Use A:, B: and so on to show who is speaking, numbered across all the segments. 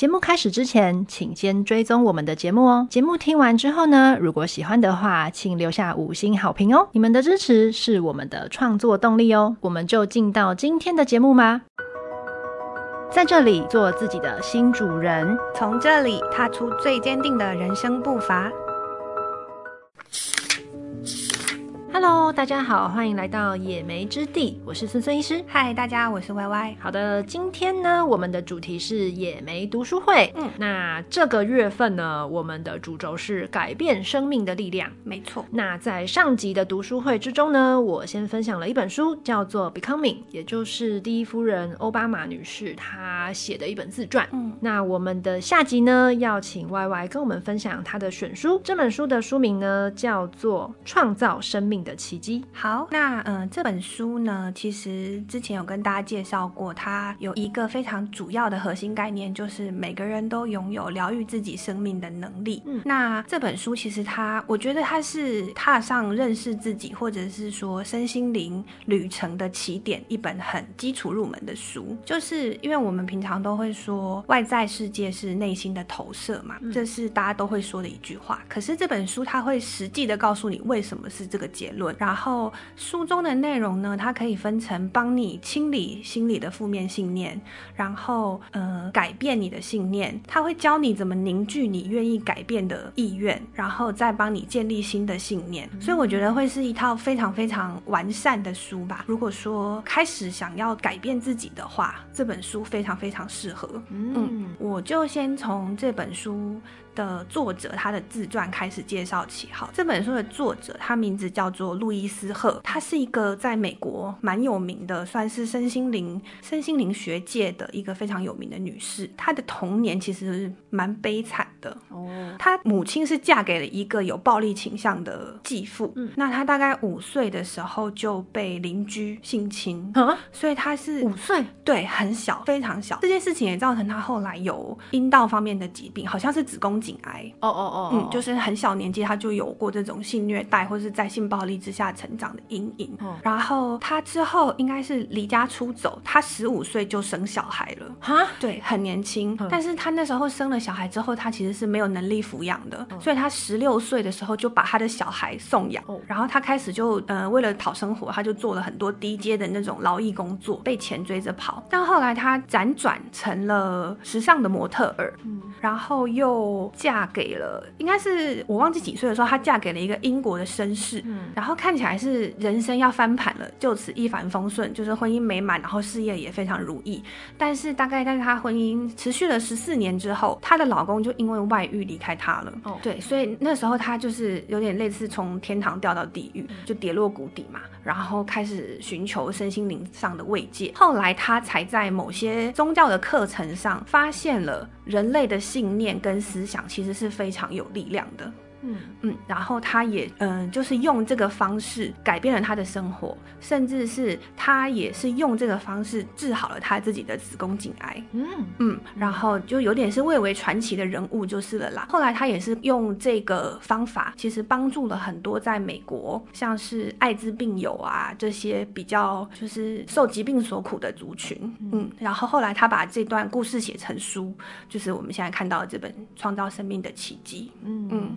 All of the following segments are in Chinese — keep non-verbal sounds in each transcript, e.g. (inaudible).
A: 节目开始之前，请先追踪我们的节目哦。节目听完之后呢，如果喜欢的话，请留下五星好评哦。你们的支持是我们的创作动力哦。我们就进到今天的节目吧。在这里做自己的新主人，
B: 从这里踏出最坚定的人生步伐。
A: Hello，大家好，欢迎来到野莓之地，我是孙孙医师。
B: 嗨，大家，我是 Y Y。
A: 好的，今天呢，我们的主题是野莓读书会。嗯，那这个月份呢，我们的主轴是改变生命的力量。
B: 没错。
A: 那在上集的读书会之中呢，我先分享了一本书，叫做《Becoming》，也就是第一夫人奥巴马女士她写的一本自传。嗯，那我们的下集呢，要请 Y Y 跟我们分享她的选书。这本书的书名呢，叫做《创造生命的》的奇迹。
B: 好，那嗯、呃，这本书呢，其实之前有跟大家介绍过，它有一个非常主要的核心概念，就是每个人都拥有疗愈自己生命的能力。嗯，那这本书其实它，我觉得它是踏上认识自己，或者是说身心灵旅程的起点，一本很基础入门的书。就是因为我们平常都会说，外在世界是内心的投射嘛，嗯、这是大家都会说的一句话。可是这本书它会实际的告诉你，为什么是这个结论。然后书中的内容呢，它可以分成帮你清理心理的负面信念，然后呃改变你的信念，它会教你怎么凝聚你愿意改变的意愿，然后再帮你建立新的信念。所以我觉得会是一套非常非常完善的书吧。如果说开始想要改变自己的话，这本书非常非常适合。嗯，我就先从这本书的作者他的自传开始介绍起。好，这本书的作者他名字叫做路易斯赫，他是一个在美国蛮有名的，算是身心灵身心灵学界的一个非常有名的女士。她的童年其实蛮悲惨的哦，她母亲是嫁给了一个有暴力倾向的继父。嗯，那她大概五岁的时候就被邻居性侵啊，所以她是
A: 五岁，
B: 对，很小，非常小。这件事情也造成她后来有阴道方面的疾病，好像是子宫颈癌哦哦哦，嗯，就是很小年纪他就有过这种性虐待或是在性暴力之下成长的阴影。哦，然后他之后应该是离家出走，他十五岁就生小孩了哈，对，很年轻。但是他那时候生了小孩之后，他其实是没有能力抚养的，所以他十六岁的时候就把他的小孩送养。然后他开始就呃为了讨生活，他就做了很多低阶的那种劳役工作，被钱追着跑。但后来他辗转成了时尚的模特儿，嗯，然后又。嫁给了，应该是我忘记几岁的时候，她嫁给了一个英国的绅士，嗯，然后看起来是人生要翻盘了，就此一帆风顺，就是婚姻美满，然后事业也非常如意。但是大概在她婚姻持续了十四年之后，她的老公就因为外遇离开她了。哦，对，所以那时候她就是有点类似从天堂掉到地狱，就跌落谷底嘛，然后开始寻求身心灵上的慰藉。后来她才在某些宗教的课程上发现了人类的信念跟思想。其实是非常有力量的。嗯嗯，然后他也嗯、呃，就是用这个方式改变了他的生活，甚至是他也是用这个方式治好了他自己的子宫颈癌。嗯嗯，然后就有点是蔚为传奇的人物就是了啦。后来他也是用这个方法，其实帮助了很多在美国像是艾滋病友啊这些比较就是受疾病所苦的族群。嗯，然后后来他把这段故事写成书，就是我们现在看到的这本《创造生命的奇迹》。嗯嗯。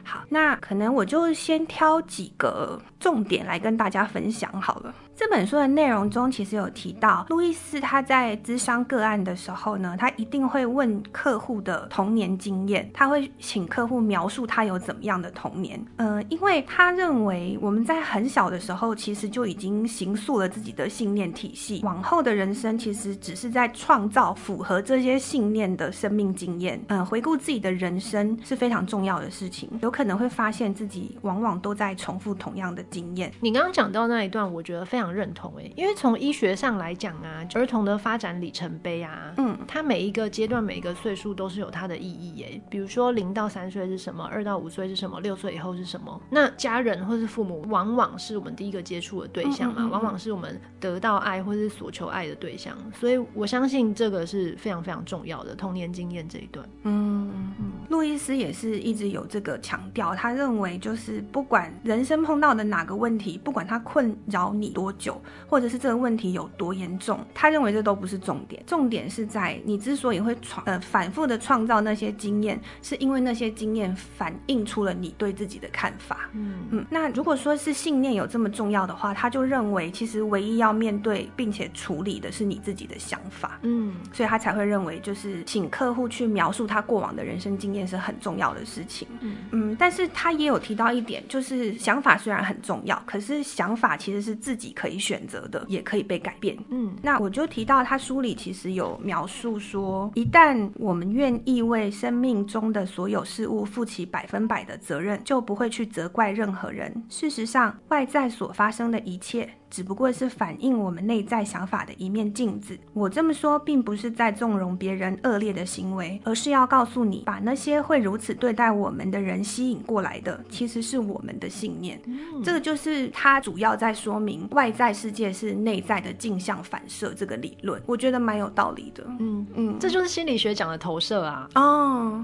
B: 好，那可能我就先挑几个重点来跟大家分享好了。这本书的内容中，其实有提到，路易斯他在咨商个案的时候呢，他一定会问客户的童年经验，他会请客户描述他有怎么样的童年。嗯、呃，因为他认为我们在很小的时候，其实就已经形塑了自己的信念体系，往后的人生其实只是在创造符合这些信念的生命经验。嗯、呃，回顾自己的人生是非常重要的事情，可能会发现自己往往都在重复同样的经验。
A: 你刚刚讲到那一段，我觉得非常。认同诶，因为从医学上来讲啊，儿童的发展里程碑啊，嗯，它每一个阶段、每一个岁数都是有它的意义诶。比如说零到三岁是什么，二到五岁是什么，六岁以后是什么？那家人或是父母往往是我们第一个接触的对象嘛，嗯嗯嗯嗯，往往是我们得到爱或是所求爱的对象，所以我相信这个是非常非常重要的童年经验这一段。嗯嗯。
B: 路易斯也是一直有这个强调，他认为就是不管人生碰到的哪个问题，不管他困扰你多久，或者是这个问题有多严重，他认为这都不是重点，重点是在你之所以会创呃反复的创造那些经验，是因为那些经验反映出了你对自己的看法。嗯嗯，那如果说是信念有这么重要的话，他就认为其实唯一要面对并且处理的是你自己的想法。嗯，所以他才会认为就是请客户去描述他过往的人生经验是很重要的事情。嗯嗯，但是他也有提到一点，就是想法虽然很重要，可是想法其实是自己可以选择的，也可以被改变。嗯，那我就提到他书里其实有描述说，一旦我们愿意为生命中的所有事物负起百分百的责任，就不会去责怪任何人。事实上，外在所发生的一切，只不过是反映我们内在想法的一面镜子。我这么说，并不是在纵容别人恶劣的行为，而是要告诉你，把那些会如此对待我们的人吸引过来的，其实是我们的信念。嗯，这个就是他主要在说明外在世界是内在的镜像反射这个理论，我觉得蛮有道理的。
A: 嗯嗯，这就是心理学讲的投射啊。哦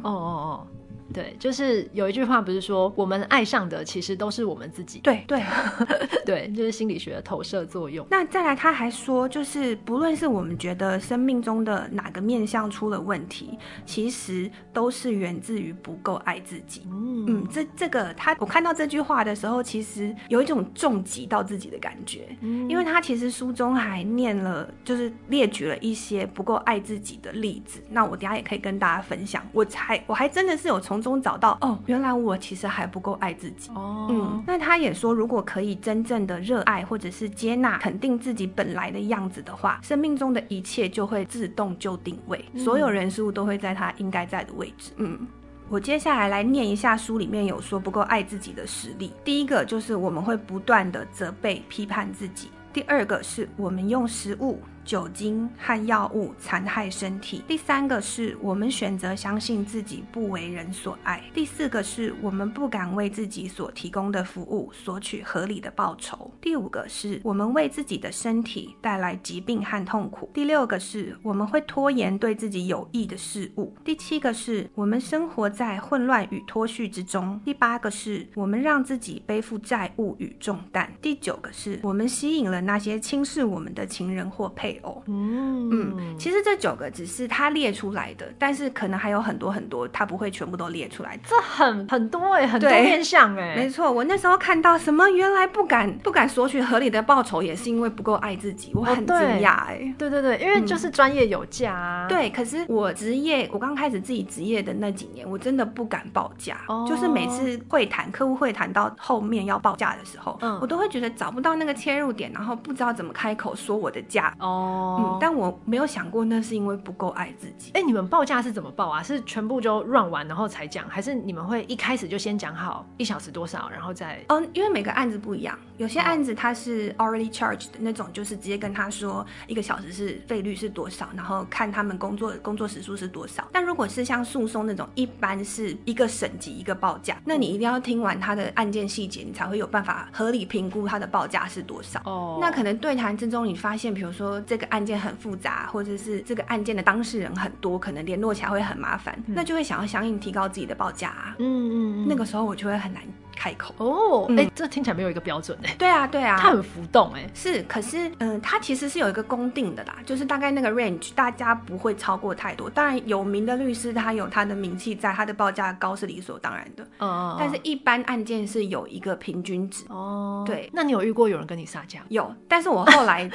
A: 哦哦哦。对，就是有一句话不是说，我们爱上的其实都是我们自己。
B: 对对 (laughs)
A: 对，就是心理学的投射作用。
B: 那再来，他还说，就是不论是我们觉得生命中的哪个面相出了问题，其实都是源自于不够爱自己。嗯嗯，这这个他，我看到这句话的时候，其实有一种重击到自己的感觉。嗯，因为他其实书中还念了，就是列举了一些不够爱自己的例子。那我等下也可以跟大家分享。我才我还真的是有从。中找到哦，原来我其实还不够爱自己哦。嗯，那他也说，如果可以真正的热爱或者是接纳、肯定自己本来的样子的话，生命中的一切就会自动就定位，嗯、所有人事物都会在他应该在的位置。嗯，我接下来来念一下书里面有说不够爱自己的实例。第一个就是我们会不断的责备、批判自己；第二个是我们用食物。酒精和药物残害身体。第三个是我们选择相信自己不为人所爱。第四个是我们不敢为自己所提供的服务索取合理的报酬。第五个是我们为自己的身体带来疾病和痛苦。第六个是我们会拖延对自己有益的事物。第七个是我们生活在混乱与脱序之中。第八个是我们让自己背负债务与重担。第九个是我们吸引了那些轻视我们的情人或配。嗯嗯，其实这九个只是他列出来的，但是可能还有很多很多，他不会全部都列出来。
A: 这很很多哎，很多面向哎，
B: 没错。我那时候看到什么，原来不敢不敢索取合理的报酬，也是因为不够爱自己，我很惊讶哎。
A: 对对对，因为就是专业有价啊。
B: 对，可是我职业，我刚开始自己职业的那几年，我真的不敢报价，哦就是每次会谈客户会谈到后面要报价的时候，嗯，我都会觉得找不到那个切入点，然后不知道怎么开口说我的价哦。哦，嗯，但我没有想过那是因为不够爱自己。
A: 哎，你们报价是怎么报啊？是全部就 run 完然后才讲，还是你们会一开始就先讲好一小时多少，然后再？
B: 哦，因为每个案子不一样，有些案子它是 already charged 的那种，就是直接跟他说一个小时是费率是多少，然后看他们工作工作时数是多少。但如果是像诉讼那种，一般是一个省级一个报价，那你一定要听完他的案件细节，你才会有办法合理评估他的报价是多少。哦，那可能对谈之中你发现，比如说这个案件很复杂，或者是这个案件的当事人很多，可能联络起来会很麻烦，嗯、那就会想要相应提高自己的报价、啊。嗯嗯，那个时候我就会很难开口。哦，哎、嗯欸，这听起来没有一个标准哎。对啊，对啊，
A: 它很浮动哎。
B: 是，可是嗯，它其实是有一个公定的啦，就是大概那个 range，大家不会超过太多。当然，有名的律师他有他的名气在，他的报价高是理所当然的。嗯、哦，但是一般案件是有一个平均值。哦，对。
A: 那你有遇过有人跟你杀价？
B: 有，但是我后来。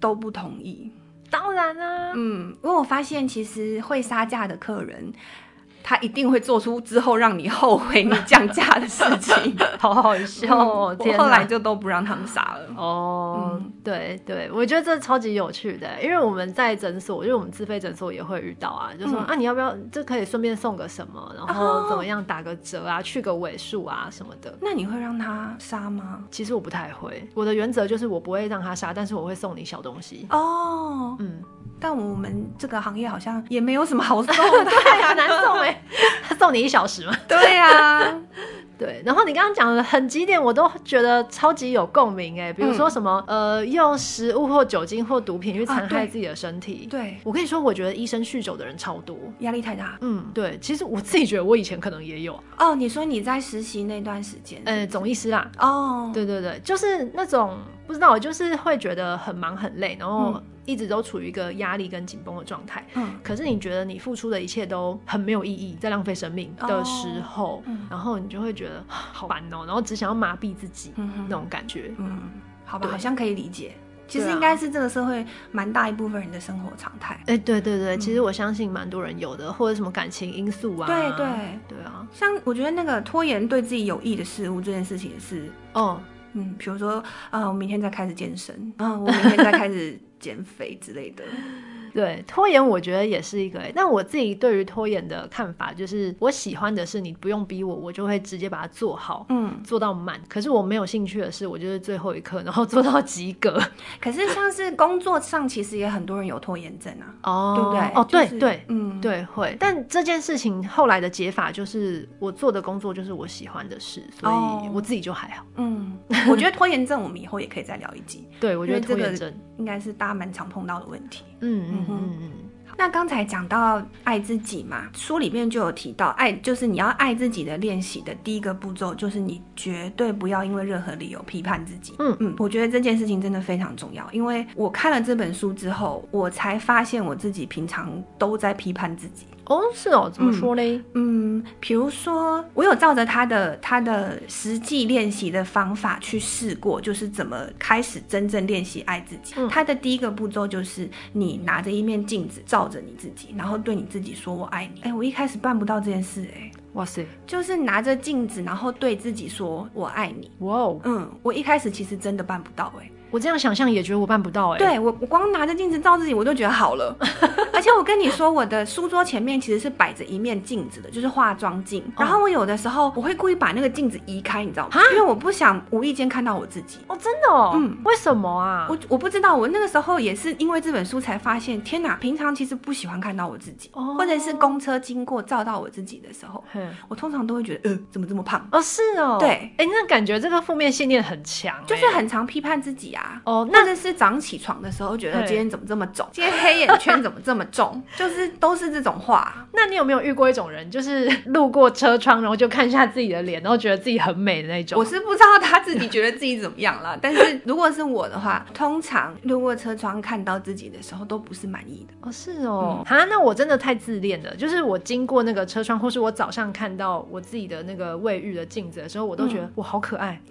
B: 都不同意，
A: 当然啦、啊，
B: 嗯，因为我发现其实会杀价的客人。他一定会做出之后让你后悔你降价的事情，(laughs)
A: 好好笑哦！
B: 我后来就都不让他们杀了。
A: 哦，嗯、对对，我觉得这超级有趣的，因为我们在诊所，因为我们自费诊所也会遇到啊，就说、嗯、啊，你要不要这可以顺便送个什么，然后怎么样打个折啊，去个尾数啊什么的。
B: 那你会让他杀吗？
A: 其实我不太会，我的原则就是我不会让他杀，但是我会送你小东西。哦，
B: 嗯。但我们这个行业好像也没有什么好送的，(laughs)
A: 对啊，难送哎，他 (laughs) 送你一小时嘛。
B: 对啊，(laughs)
A: 对，然后你刚刚讲的很几点，我都觉得超级有共鸣哎，比如说什么、嗯、呃，用食物或酒精或毒品去残害自己的身体。
B: 啊、对，对
A: 我跟你说，我觉得医生酗酒的人超多，
B: 压力太大。
A: 嗯，对，其实我自己觉得我以前可能也有。
B: 哦，你说你在实习那段时间，
A: 呃，总医师啦。
B: 哦，
A: 对对对，就是那种不知道，我就是会觉得很忙很累，然后一直都处于一个压力跟紧绷的状态。嗯，可是你觉得你付出的一切都很没有意义，在浪费生命的时候，哦嗯、然后你就会觉得好烦哦，然后只想要麻痹自己，那种感觉。
B: 嗯，好吧，好像可以理解。其实应该是这个社会蛮大一部分人的生活常态。哎、
A: 欸，对对对，嗯、其实我相信蛮多人有的，或者什么感情因素啊。
B: 对对。
A: 对啊，
B: 像我觉得那个拖延对自己有益的事物这件事情也是，哦，嗯，比如说啊，我明天再开始健身，啊，我明天再开始减肥之类的。(laughs)
A: 对，拖延，我觉得也是一个。但我自己对于拖延的看法就是，我喜欢的是你不用逼我，我就会直接把它做好，嗯，做到满。可是我没有兴趣的是，我就是最后一刻，然后做到及格。(laughs)
B: 可是像是工作上，其实也很多人有拖延症啊，(laughs) 哦，对不对？
A: 哦，对、就是、对，嗯，对，会。但这件事情后来的解法就是，我做的工作就是我喜欢的事，所以我自己就还好。
B: 嗯，我觉得拖延症我们以后也可以再聊一集。(laughs)
A: 对，我觉得拖延症
B: 应该是大家蛮常碰到的问题。嗯嗯。嗯嗯，那刚才讲到爱自己嘛，书里面就有提到，爱就是你要爱自己的练习的第一个步骤，就是你绝对不要因为任何理由批判自己。嗯嗯，我觉得这件事情真的非常重要，因为我看了这本书之后，我才发现我自己平常都在批判自己。
A: 哦，是哦，怎么说嘞？
B: 嗯，比如说，我有照着他的他的实际练习的方法去试过，就是怎么开始真正练习爱自己。嗯，他的第一个步骤就是你拿着一面镜子照着你自己，然后对你自己说“我爱你”。哎，我一开始办不到这件事，哎，哇塞，就是拿着镜子，然后对自己说“我爱你”。哇哦，嗯，我一开始其实真的办不到，哎。
A: 我这样想象也觉得我办不到哎、欸，
B: 对我我光拿着镜子照自己我就觉得好了，(laughs) 而且我跟你说我的书桌前面其实是摆着一面镜子的，就是化妆镜。然后我有的时候我会故意把那个镜子移开，你知道吗？因为我不想无意间看到我自己。
A: 哦，真的哦，嗯，为什么啊？
B: 我我不知道，我那个时候也是因为这本书才发现，天哪，平常其实不喜欢看到我自己，哦、或者是公车经过照到我自己的时候，嘿。我通常都会觉得，呃，怎么这么胖？
A: 哦，是哦，
B: 对，
A: 哎、欸，那感觉这个负面信念很强，
B: 就是很常批判自己啊。哦，那。是早上起床的时候觉得今天怎么这么肿，今天黑眼圈怎么这么重，(laughs) 就是都是这种话。
A: 那你有没有遇过一种人，就是路过车窗，然后就看一下自己的脸，然后觉得自己很美的那种？
B: 我是不知道他自己觉得自己怎么样了，(laughs) 但是如果是我的话，通常路过车窗看到自己的时候都不是满意的。
A: 哦，是哦，哈、嗯，那我真的太自恋了。就是我经过那个车窗，或是我早上看到我自己的那个卫浴的镜子的时候，我都觉得我好可爱。(laughs)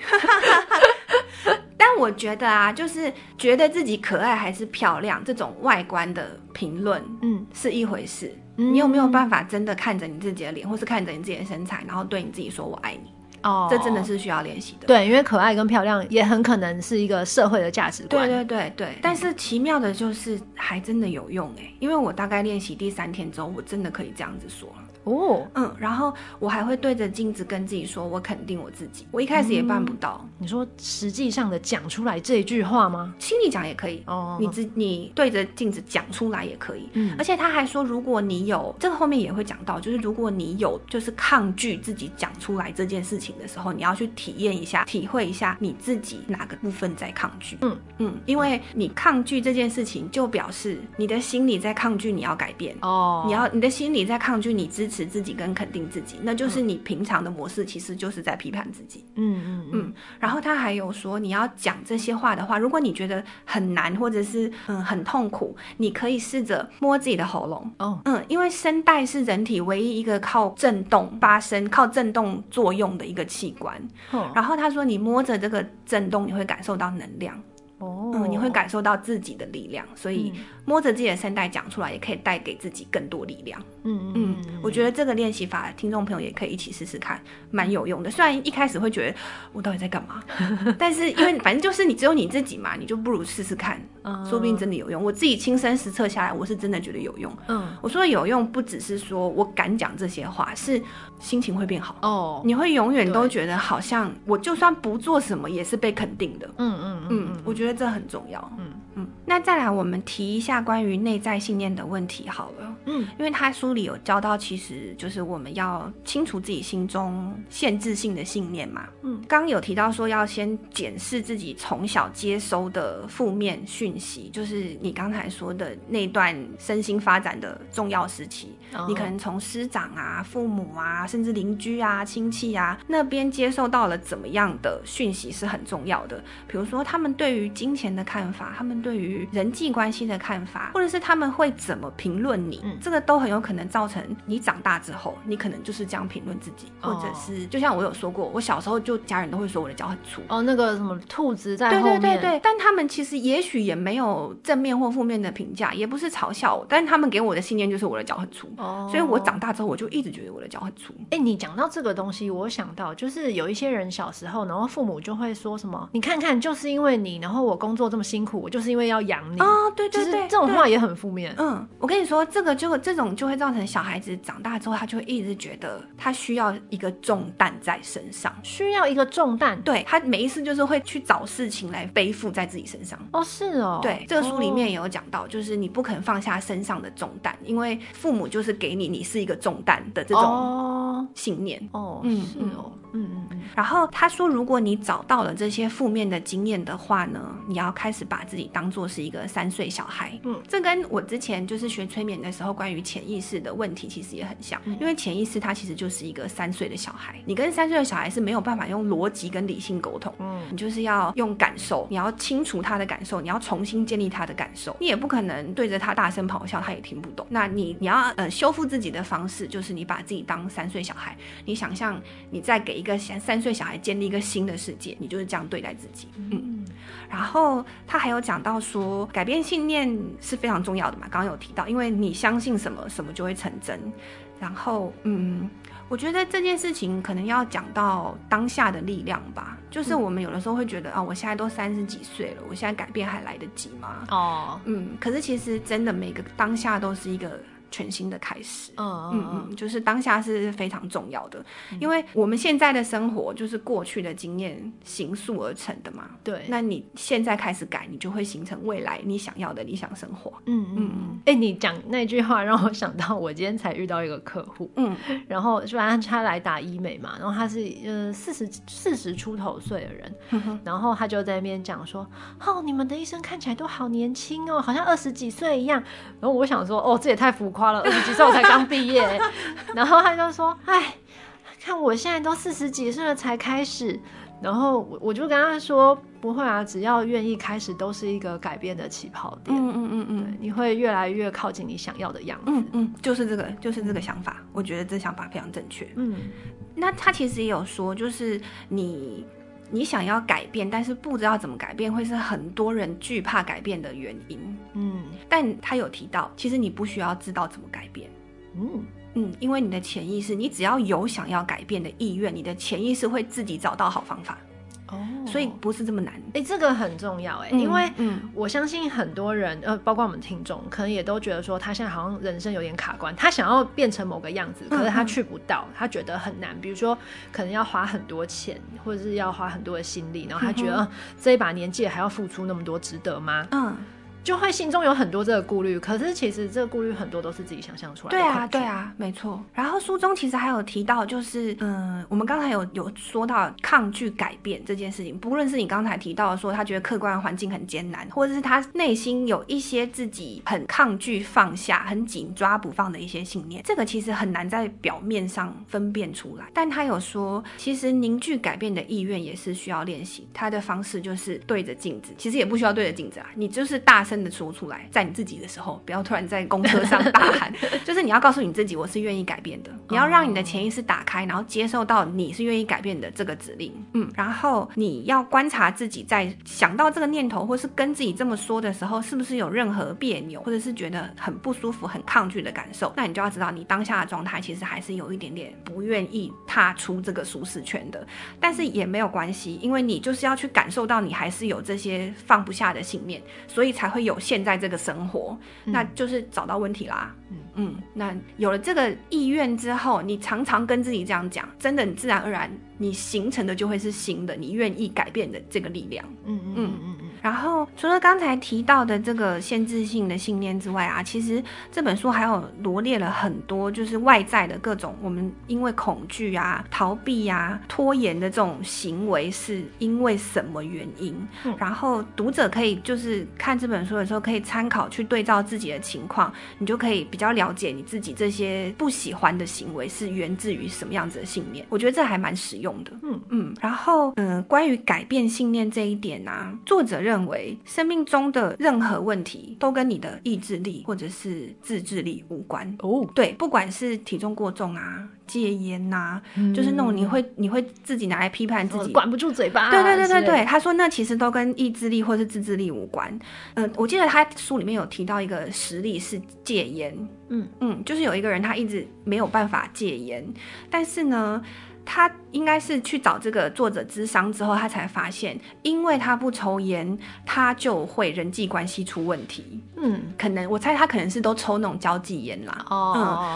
B: 但我觉得啊，就是觉得自己可爱还是漂亮，这种外观的评论，嗯，是一回事。嗯、你有没有办法真的看着你自己的脸，或是看着你自己的身材，然后对你自己说“我爱你”？哦，这真的是需要练习的。
A: 对，因为可爱跟漂亮也很可能是一个社会的价值观。
B: 对对对对。但是奇妙的就是，还真的有用哎，因为我大概练习第三天之后，我真的可以这样子说。哦，嗯，然后我还会对着镜子跟自己说，我肯定我自己。我一开始也办不到。
A: 嗯、你说实际上的讲出来这一句话吗？
B: 心里讲也可以哦，你自你对着镜子讲出来也可以。嗯，而且他还说，如果你有这个后面也会讲到，就是如果你有就是抗拒自己讲出来这件事情的时候，你要去体验一下，体会一下你自己哪个部分在抗拒。嗯嗯，因为你抗拒这件事情，就表示你的心理在抗拒你要改变哦，你要你的心理在抗拒你支持。持自己跟肯定自己，那就是你平常的模式，其实就是在批判自己。嗯嗯嗯。然后他还有说，你要讲这些话的话，如果你觉得很难，或者是嗯很痛苦，你可以试着摸自己的喉咙。哦，嗯，因为声带是人体唯一一个靠震动发声、靠震动作用的一个器官。哦。然后他说，你摸着这个震动，你会感受到能量。哦。嗯，你会感受到自己的力量，所以。嗯摸着自己的声带讲出来，也可以带给自己更多力量。嗯嗯，我觉得这个练习法，听众朋友也可以一起试试看，蛮有用的。虽然一开始会觉得我到底在干嘛，(laughs) 但是因为反正就是你只有你自己嘛，你就不如试试看，说不定真的有用。我自己亲身实测下来，我是真的觉得有用。嗯，我说的有用，不只是说我敢讲这些话，是心情会变好。哦，你会永远都觉得好像我就算不做什么，也是被肯定的。嗯嗯嗯，我觉得这很重要。嗯嗯。那再来，我们提一下关于内在信念的问题好了。嗯，因为他书里有教到，其实就是我们要清除自己心中限制性的信念嘛。嗯，刚刚有提到说要先检视自己从小接收的负面讯息，就是你刚才说的那段身心发展的重要时期，哦、你可能从师长啊、父母啊，甚至邻居啊、亲戚啊那边接受到了怎么样的讯息是很重要的。比如说，他们对于金钱的看法，他们对于人际关系的看法，或者是他们会怎么评论你，嗯，这个都很有可能造成你长大之后，你可能就是这样评论自己，或者是就像我有说过，我小时候就家人都会说我的脚很粗，
A: 哦，那个什么兔子在后面，
B: 对对对对，但他们其实也许也没有正面或负面的评价，也不是嘲笑我，但是他们给我的信念就是我的脚很粗，哦，所以我长大之后我就一直觉得我的脚很粗。
A: 哎，你讲到这个东西，我想到就是有一些人小时候，然后父母就会说什么，你看看，就是因为你，然后我工作这么辛苦，我就是因为要养你
B: 哦，对对对，
A: 这种话也很负面。
B: 嗯，我跟你说，这个就这种就会造成小孩子长大之后，他就会一直觉得他需要一个重担在身上，
A: 需要一个重担。
B: 对，他每一次就是会去找事情来背负在自己身上。
A: 哦，是哦。
B: 对，这个书里面也有讲到，就是你不肯放下身上的重担，因为父母就是给你你是一个重担的这种信念。
A: 哦，嗯，是哦。嗯嗯嗯，
B: 然后他说，如果你找到了这些负面的经验的话呢，你要开始把自己当做是一个三岁小孩。嗯，这跟我之前就是学催眠的时候关于潜意识的问题其实也很像，因为潜意识它其实就是一个三岁的小孩，你跟三岁的小孩是没有办法用逻辑跟理性沟通，嗯，你就是要用感受，你要清除他的感受，你要重新建立他的感受，你也不可能对着他大声咆哮，他也听不懂。那你你要呃修复自己的方式，就是你把自己当三岁小孩，你想象你再给一个三三岁小孩建立一个新的世界，你就是这样对待自己。嗯，然后他还有讲到说，改变信念是非常重要的嘛，刚刚有提到，因为你相信什么，什么就会成真。然后，嗯，我觉得这件事情可能要讲到当下的力量吧，就是我们有的时候会觉得啊，我现在都三十几岁了，我现在改变还来得及吗？哦，嗯，可是其实真的每个当下都是一个。全新的开始，嗯嗯嗯，就是当下是非常重要的，嗯、因为我们现在的生活就是过去的经验形塑而成的嘛。对，那你现在开始改，你就会形成未来你想要的理想生活。嗯嗯嗯。
A: 哎、欸，你讲那句话让我想到，我今天才遇到一个客户，嗯，然后虽然他来打医美嘛，然后他是呃四十四十出头岁的人，嗯、然后他就在那边讲说，哦，你们的医生看起来都好年轻哦，好像二十几岁一样。然后我想说，哦，这也太浮夸。花了二十几岁我才刚毕业，(laughs) 然后他就说：“哎，看我现在都四十几岁了才开始。”然后我我就跟他说：“不会啊，只要愿意开始，都是一个改变的起跑点。嗯嗯嗯嗯，你会越来越靠近你想要的样子。
B: 嗯嗯，就是这个，就是这个想法。我觉得这想法非常正确。嗯，那他其实也有说，就是你。”你想要改变，但是不知道怎么改变，会是很多人惧怕改变的原因。嗯，但他有提到，其实你不需要知道怎么改变。嗯嗯，因为你的潜意识，你只要有想要改变的意愿，你的潜意识会自己找到好方法。哦，所以不是这么难。
A: 哎、欸，这个很重要哎，嗯、因为我相信很多人，呃，包括我们听众，可能也都觉得说，他现在好像人生有点卡关，他想要变成某个样子，可是他去不到，嗯、他觉得很难。比如说，可能要花很多钱，或者是要花很多的心力，然后他觉得、这一把年纪还要付出那么多，值得吗？嗯。就会心中有很多这个顾虑，可是其实这个顾虑很多都是自己想象出来的。
B: 对啊，对啊，没错。然后书中其实还有提到，就是嗯，我们刚才有有说到抗拒改变这件事情，不论是你刚才提到的说他觉得客观环境很艰难，或者是他内心有一些自己很抗拒放下、很紧抓不放的一些信念，这个其实很难在表面上分辨出来。但他有说，其实凝聚改变的意愿也是需要练习。他的方式就是对着镜子，其实也不需要对着镜子啊，你就是大声。真的说出来，在你自己的时候，不要突然在公车上大喊，(laughs) 就是你要告诉你自己，我是愿意改变的。你要让你的潜意识打开，然后接受到你是愿意改变的这个指令。嗯，然后你要观察自己，在想到这个念头或是跟自己这么说的时候，是不是有任何别扭，或者是觉得很不舒服、很抗拒的感受？那你就要知道，你当下的状态其实还是有一点点不愿意踏出这个舒适圈的。但是也没有关系，因为你就是要去感受到你还是有这些放不下的信念，所以才会。有现在这个生活，那就是找到问题啦。嗯嗯，那有了这个意愿之后，你常常跟自己这样讲，真的，你自然而然，你形成的就会是新的，你愿意改变的这个力量。嗯嗯嗯嗯。然后除了刚才提到的这个限制性的信念之外啊，其实这本书还有罗列了很多就是外在的各种我们因为恐惧啊、逃避啊、拖延的这种行为是因为什么原因。嗯、然后读者可以就是看这本书的时候可以参考去对照自己的情况，你就可以比较了解你自己这些不喜欢的行为是源自于什么样子的信念。我觉得这还蛮实用的。嗯嗯。然后嗯、呃，关于改变信念这一点啊，作者认为生命中的任何问题都跟你的意志力或者是自制力无关。哦，对，不管是体重过重啊。戒烟呐、啊，嗯、就是那种你会你会自己拿来批判自己，
A: 管不住嘴巴。
B: 对对对对对，他说那其实都跟意志力或是自制力无关。嗯、呃，我记得他书里面有提到一个实例是戒烟，嗯嗯，就是有一个人他一直没有办法戒烟，但是呢。他应该是去找这个作者咨商之后，他才发现，因为他不抽烟，他就会人际关系出问题。嗯，可能我猜他可能是都抽那种交际烟啦。哦，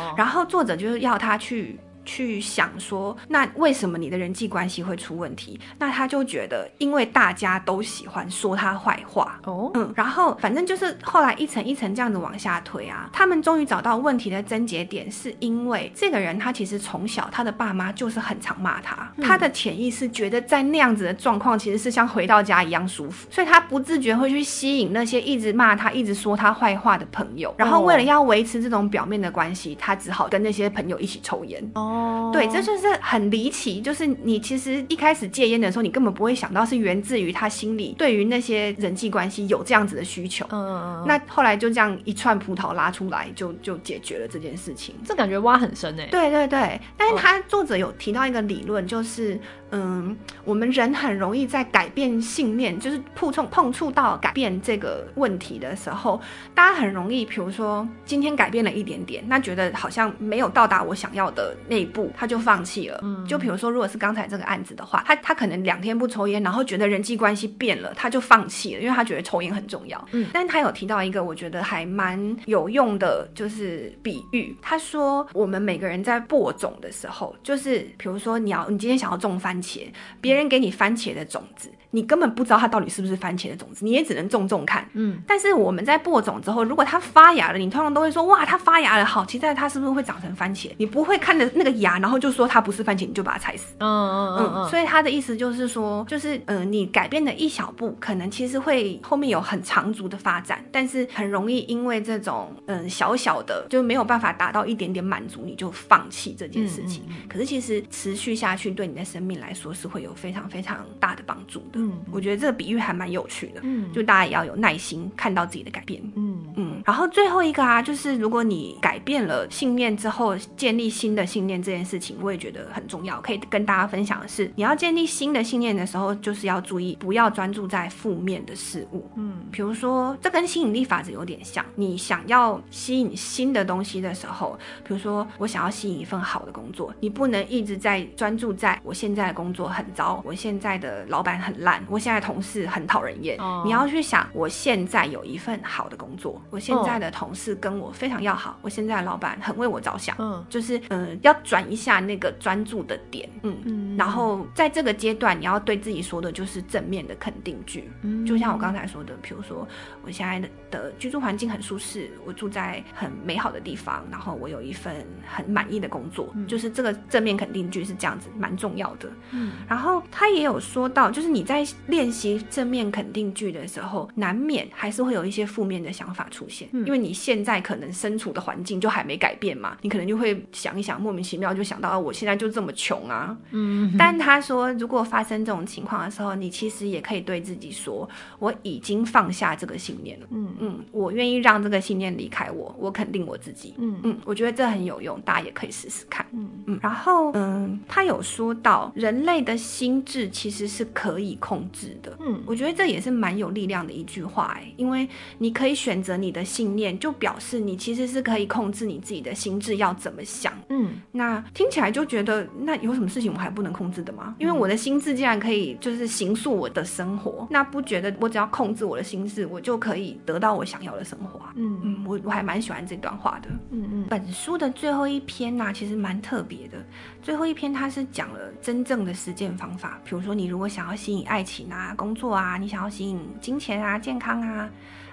B: 嗯，然后作者就是要他去。去想说，那为什么你的人际关系会出问题？那他就觉得，因为大家都喜欢说他坏话。哦，嗯，然后反正就是后来一层一层这样子往下推啊，他们终于找到问题的症结点，是因为这个人他其实从小他的爸妈就是很常骂他，嗯、他的潜意识觉得在那样子的状况其实是像回到家一样舒服，所以他不自觉会去吸引那些一直骂他、一直说他坏话的朋友，然后为了要维持这种表面的关系，他只好跟那些朋友一起抽烟。哦。对，这就是很离奇。就是你其实一开始戒烟的时候，你根本不会想到是源自于他心里对于那些人际关系有这样子的需求。嗯嗯嗯。那后来就这样一串葡萄拉出来，就就解决了这件事情。
A: 这感觉挖很深哎。
B: 对对对，但是他作者有提到一个理论，就是。嗯，我们人很容易在改变信念，就是碰触碰触到改变这个问题的时候，大家很容易，比如说今天改变了一点点，那觉得好像没有到达我想要的那一步，他就放弃了。嗯，就比如说，如果是刚才这个案子的话，他他可能两天不抽烟，然后觉得人际关系变了，他就放弃了，因为他觉得抽烟很重要。嗯，但是他有提到一个我觉得还蛮有用的，就是比喻。他说，我们每个人在播种的时候，就是比如说你要你今天想要种番。番茄，别人给你番茄的种子。你根本不知道它到底是不是番茄的种子，你也只能种种看。嗯，但是我们在播种之后，如果它发芽了，你通常都会说哇，它发芽了，好期待它是不是会长成番茄。你不会看着那个芽，然后就说它不是番茄，你就把它踩死。嗯嗯嗯嗯。所以他的意思就是说，就是嗯、呃，你改变的一小步，可能其实会后面有很长足的发展，但是很容易因为这种嗯、呃、小小的就没有办法达到一点点满足，你就放弃这件事情。嗯嗯嗯。可是其实持续下去，对你的生命来说是会有非常非常大的帮助的。嗯，我觉得这个比喻还蛮有趣的。嗯，就大家也要有耐心看到自己的改变。嗯嗯。然后最后一个啊，就是如果你改变了信念之后，建立新的信念这件事情，我也觉得很重要。可以跟大家分享的是，你要建立新的信念的时候，就是要注意不要专注在负面的事物。嗯，比如说这跟吸引力法则有点像，你想要吸引新的东西的时候，比如说我想要吸引一份好的工作，你不能一直在专注在我现在的工作很糟，我现在的老板很烂，我现在。同事很讨人厌，oh. 你要去想，我现在有一份好的工作，我现在的同事跟我非常要好，我现在的老板很为我着想，嗯，就是嗯、呃，要转一下那个专注的点，嗯。嗯，然后在这个阶段，你要对自己说的就是正面的肯定句，嗯，就像我刚才说的，比如说我现在的的居住环境很舒适，我住在很美好的地方，然后我有一份很满意的工作，嗯，就是这个正面肯定句是这样子，蛮重要的，嗯，然后他也有说到，就是你在练。练习正面肯定句的时候，难免还是会有一些负面的想法出现，嗯、因为你现在可能身处的环境就还没改变嘛，你可能就会想一想，莫名其妙就想到，我现在就这么穷啊。嗯，但他说，如果发生这种情况的时候，你其实也可以对自己说，我已经放下这个信念了。嗯嗯，我愿意让这个信念离开我，我肯定我自己。嗯嗯，我觉得这很有用，大家也可以试试看。嗯嗯，然后嗯，他有说到，人类的心智其实是可以控制的。嗯，我觉得这也是蛮有力量的一句话哎，因为你可以选择你的信念，就表示你其实是可以控制你自己的心智要怎么想。嗯，那那听起来就觉得，那有什么事情我还不能控制的吗？因为我的心智竟然可以就是形塑我的生活，那不觉得我只要控制我的心智，我就可以得到我想要的生活啊？嗯嗯，我我还蛮喜欢这段话的。嗯嗯，本书的最后一篇呢、啊，其实蛮特别的。最后一篇它是讲了真正的实践方法，比如说你如果想要吸引爱情啊、工作啊，你想要吸引金钱啊、健康啊。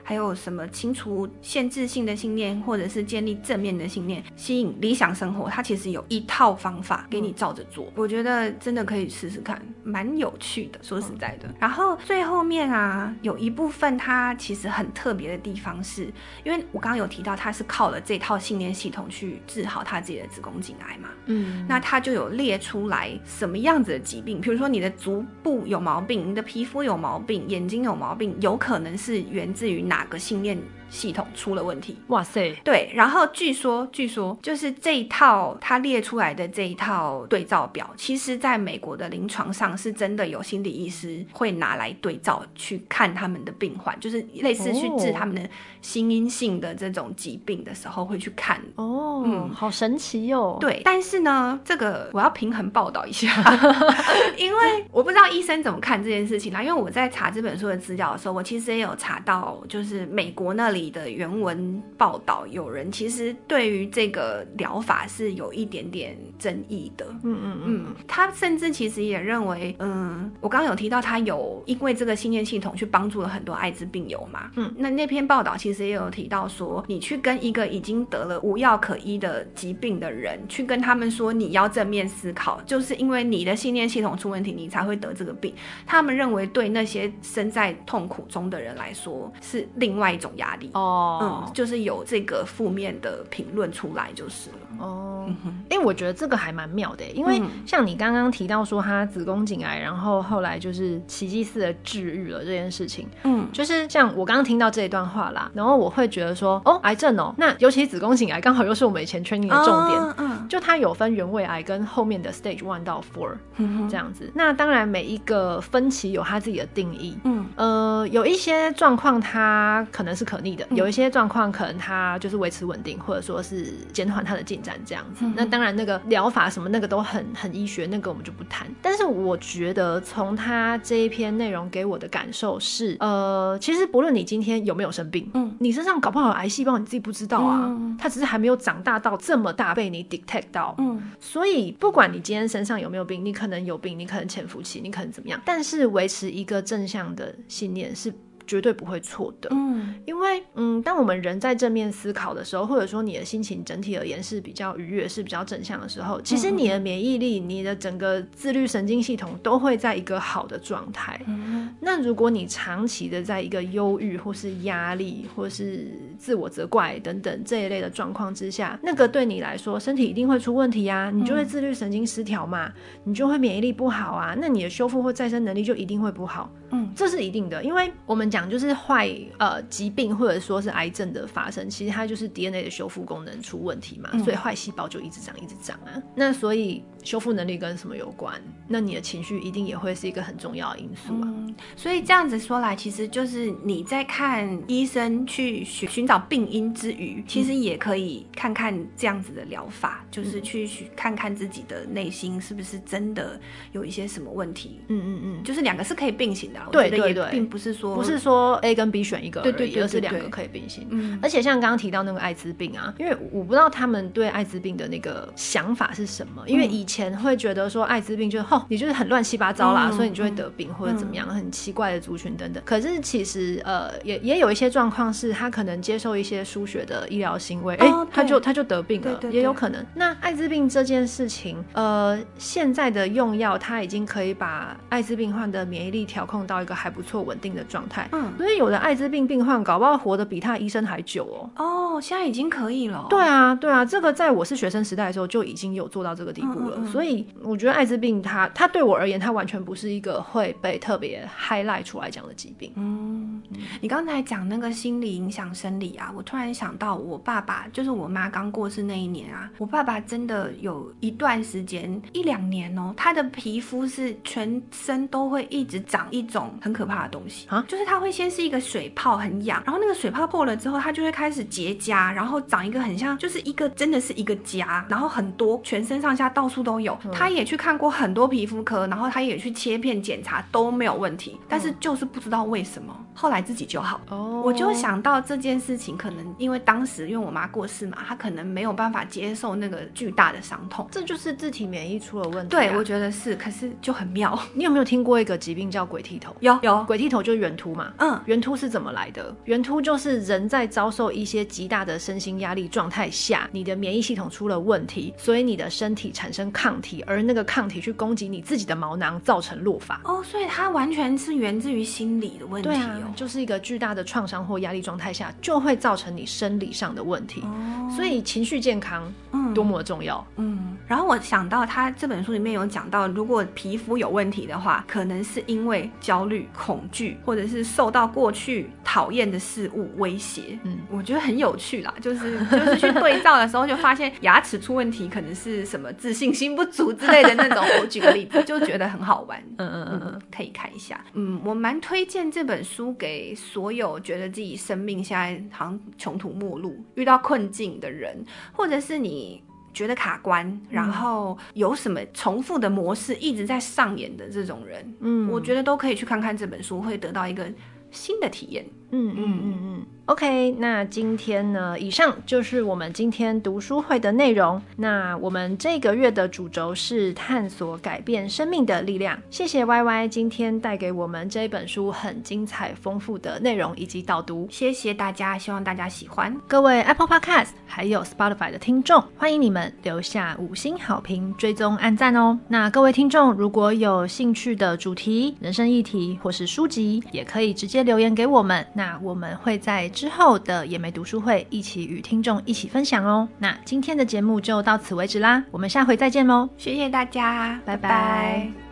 B: 还有什么清除限制性的信念，或者是建立正面的信念，吸引理想生活？它其实有一套方法给你照着做，我觉得真的可以试试看，蛮有趣的。说实在的，然后最后面啊，有一部分它其实很特别的地方是，因为我刚刚有提到，它是靠了这套信念系统去治好他自己的子宫颈癌嘛，嗯，那他就有列出来什么样子的疾病，比如说你的足部有毛病，你的皮肤有毛病，眼睛有毛病，有可能是源自于哪？哪个信念系统出了问题？哇塞！对，然后据说，据说就是这一套他列出来的这一套对照表，其实在美国的临床上是真的有心理医师会拿来对照去看他们的病患，就是类似去治他们的心因性的这种疾病的时候会去看。哦，嗯，好神奇哟、哦。对，但是呢，这个我要平衡报道一下，(laughs) 因为我不知道医生怎么看这件事情啦。因为我在查这本书的资料的时候，我其实也有查到，就是。美国那里的原文报道，有人其实对于这个疗法是有一点点争议的。嗯嗯嗯，他甚至其实也认为，嗯，我刚刚有提到他有因为这个信念系统去帮助了很多艾滋病友嘛。嗯，那那篇报道其实也有提到说，你去跟一个已经得了无药可医的疾病的人，去跟他们说你要正面思考，就是因为你的信念系统出问题，你才会得这个病。他们认为对那些身在痛苦中的人来说是。另外一种压力哦，嗯，就是有这个负面的评论出来就是了。哦。哎、我觉得这个还蛮妙的，因为像你刚刚提到说他子宫颈癌，然后后来就是奇迹似的治愈了这件事情，嗯，就是像我刚刚听到这一段话啦，然后我会觉得说，哦，癌症哦，那尤其子宫颈癌刚好又是我们以前 training 的重点，嗯，就它有分原位癌跟后面的 stage one 到 four 这样子。那当然每一个分歧有它自己的定义，嗯，呃，有一些状况它。它可能是可逆的，有一些状况可能它就是维持稳定，或者说是减缓它的进展这样子。那当然，那个疗法什么那个都很很医学，那个我们就不谈。但是我觉得从他这一篇内容给我的感受是，呃，其实不论你今天有没有生病，嗯，你身上搞不好有癌细胞，你自己不知道啊，它只是还没有长大到这么大被你 detect 到，嗯，所以不管你今天身上有没有病，你可能有病，你可能潜伏期，你可能怎么样，但是维持一个正向的信念是。绝对不会错的，嗯，因为，嗯，当我们人在正面思考的时候，或者说你的心情整体而言是比较愉悦，是比较正向的时候，其实你的免疫力、你的整个自律神经系统都会在一个好的状态。嗯，那如果你长期的在一个忧郁或是压力或是自我责怪等等这一类的状况之下，那个对你来说身体一定会出问题啊，你就会自律神经失调嘛，你就会免疫力不好啊，那你的修复或再生能力就一定会不好。嗯，这是一定的，因为我们讲就是坏呃疾病或者说是癌症的发生，其实它就是 DNA 的修复功能出问题嘛，嗯、所以坏细胞就一直长一直长啊。那所以修复能力跟什么有关？那你的情绪一定也会是一个很重要的因素啊。嗯、所以这样子说来，其实就是你在看医生去寻寻找病因之余，其实也可以看看这样子的疗法，嗯、就是去看看自己的内心是不是真的有一些什么问题。嗯嗯嗯，就是两个是可以并行的。对对对，并不是说不是说 A 跟 B 选一个而已，对对而是两个可以并行。嗯，而且像刚刚提到那个艾滋病啊，因为我不知道他们对艾滋病的那个想法是什么，因为以前会觉得说艾滋病就是吼，你就是很乱七八糟啦，嗯、所以你就会得病或者怎么样，嗯、很奇怪的族群等等。可是其实呃，也也有一些状况是他可能接受一些输血的医疗行为，哎、哦，他就他就得病了，也有可能。那艾滋病这件事情，呃，现在的用药它已经可以把艾滋病患的免疫力调控到一个还不错稳定的状态，嗯，所以有的艾滋病病患搞不好活得比他医生还久哦。哦，现在已经可以了。对啊，对啊，这个在我是学生时代的时候就已经有做到这个地步了。嗯嗯嗯，所以我觉得艾滋病它它对我而言，它完全不是一个会被特别 highlight 出来讲的疾病。嗯，你刚才讲那个心理影响生理啊，我突然想到我爸爸，就是我妈刚过世那一年啊，我爸爸真的有一段时间一两年哦，他的皮肤是全身都会一直长一种很可怕的东西啊，就是他会先是一个水泡很痒，然后那个水泡破了之后，他就会开始结痂，然后长一个很像就是一个真的是一个痂，然后很多全身上下到处都有。他也去看过很多皮肤科，然后他也去切片检查都没有问题，但是就是不知道为什么后来自己就好。哦，我就想到这件事情，可能因为当时因为我妈过世嘛，她可能没有办法接受那个巨大的伤痛，
A: 这就是自体免疫出了问题啊。
B: 对，我觉得是，可是就很妙。
A: 你有没有听过一个疾病叫鬼剃头？
B: 有有，
A: 鬼剃头就是圆秃嘛。嗯，圆秃是怎么来的？圆秃就是人在遭受一些极大的身心压力状态下，你的免疫系统出了问题，所以你的身体产生抗体，而那个抗体去攻击你自己的毛囊，造成落发。
B: 哦，所以它完全是源自于心理的问题。
A: 对啊，就是一个巨大的创伤或压力状态下，就会造成你生理上的问题。哦，所以情绪健康，嗯，多么的重要。
B: 嗯，然后我想到他这本书里面有讲到，如果皮肤有问题的话，可能是因为焦虑、恐惧，或者是受到过去讨厌的事物威胁。嗯，我觉得很有趣啦，就是就是去对照的时候，就发现牙齿出问题可能是什么自信心不足之类的那种。我举个例子，就觉得很好玩。嗯嗯嗯嗯，可以看一下。嗯，我蛮推荐这本书给所有觉得自己生命现在好像穷途末路、遇到困境的人，或者是你觉得卡关，然后有什么重复的模式一直在上演的这种人，嗯，我觉得都可以去看看这本书，会得到一个新的体验。嗯嗯嗯嗯。
A: OK，那今天呢，以上就是我们今天读书会的内容。那我们这个月的主轴是探索改变生命的力量。谢谢 Y Y 今天带给我们这一本书很精彩丰富的内容以及导读。
B: 谢谢大家，希望大家喜欢。
A: 各位 Apple Podcast 还有 Spotify 的听众，欢迎你们留下五星好评、追踪、按赞哦。那各位听众如果有兴趣的主题、人生议题或是书籍，也可以直接留言给我们。那那我们会在之后的野莓读书会，一起与听众一起分享哦。那今天的节目就到此为止啦，我们下回再见喽，
B: 谢谢大家，
A: 拜拜。拜拜。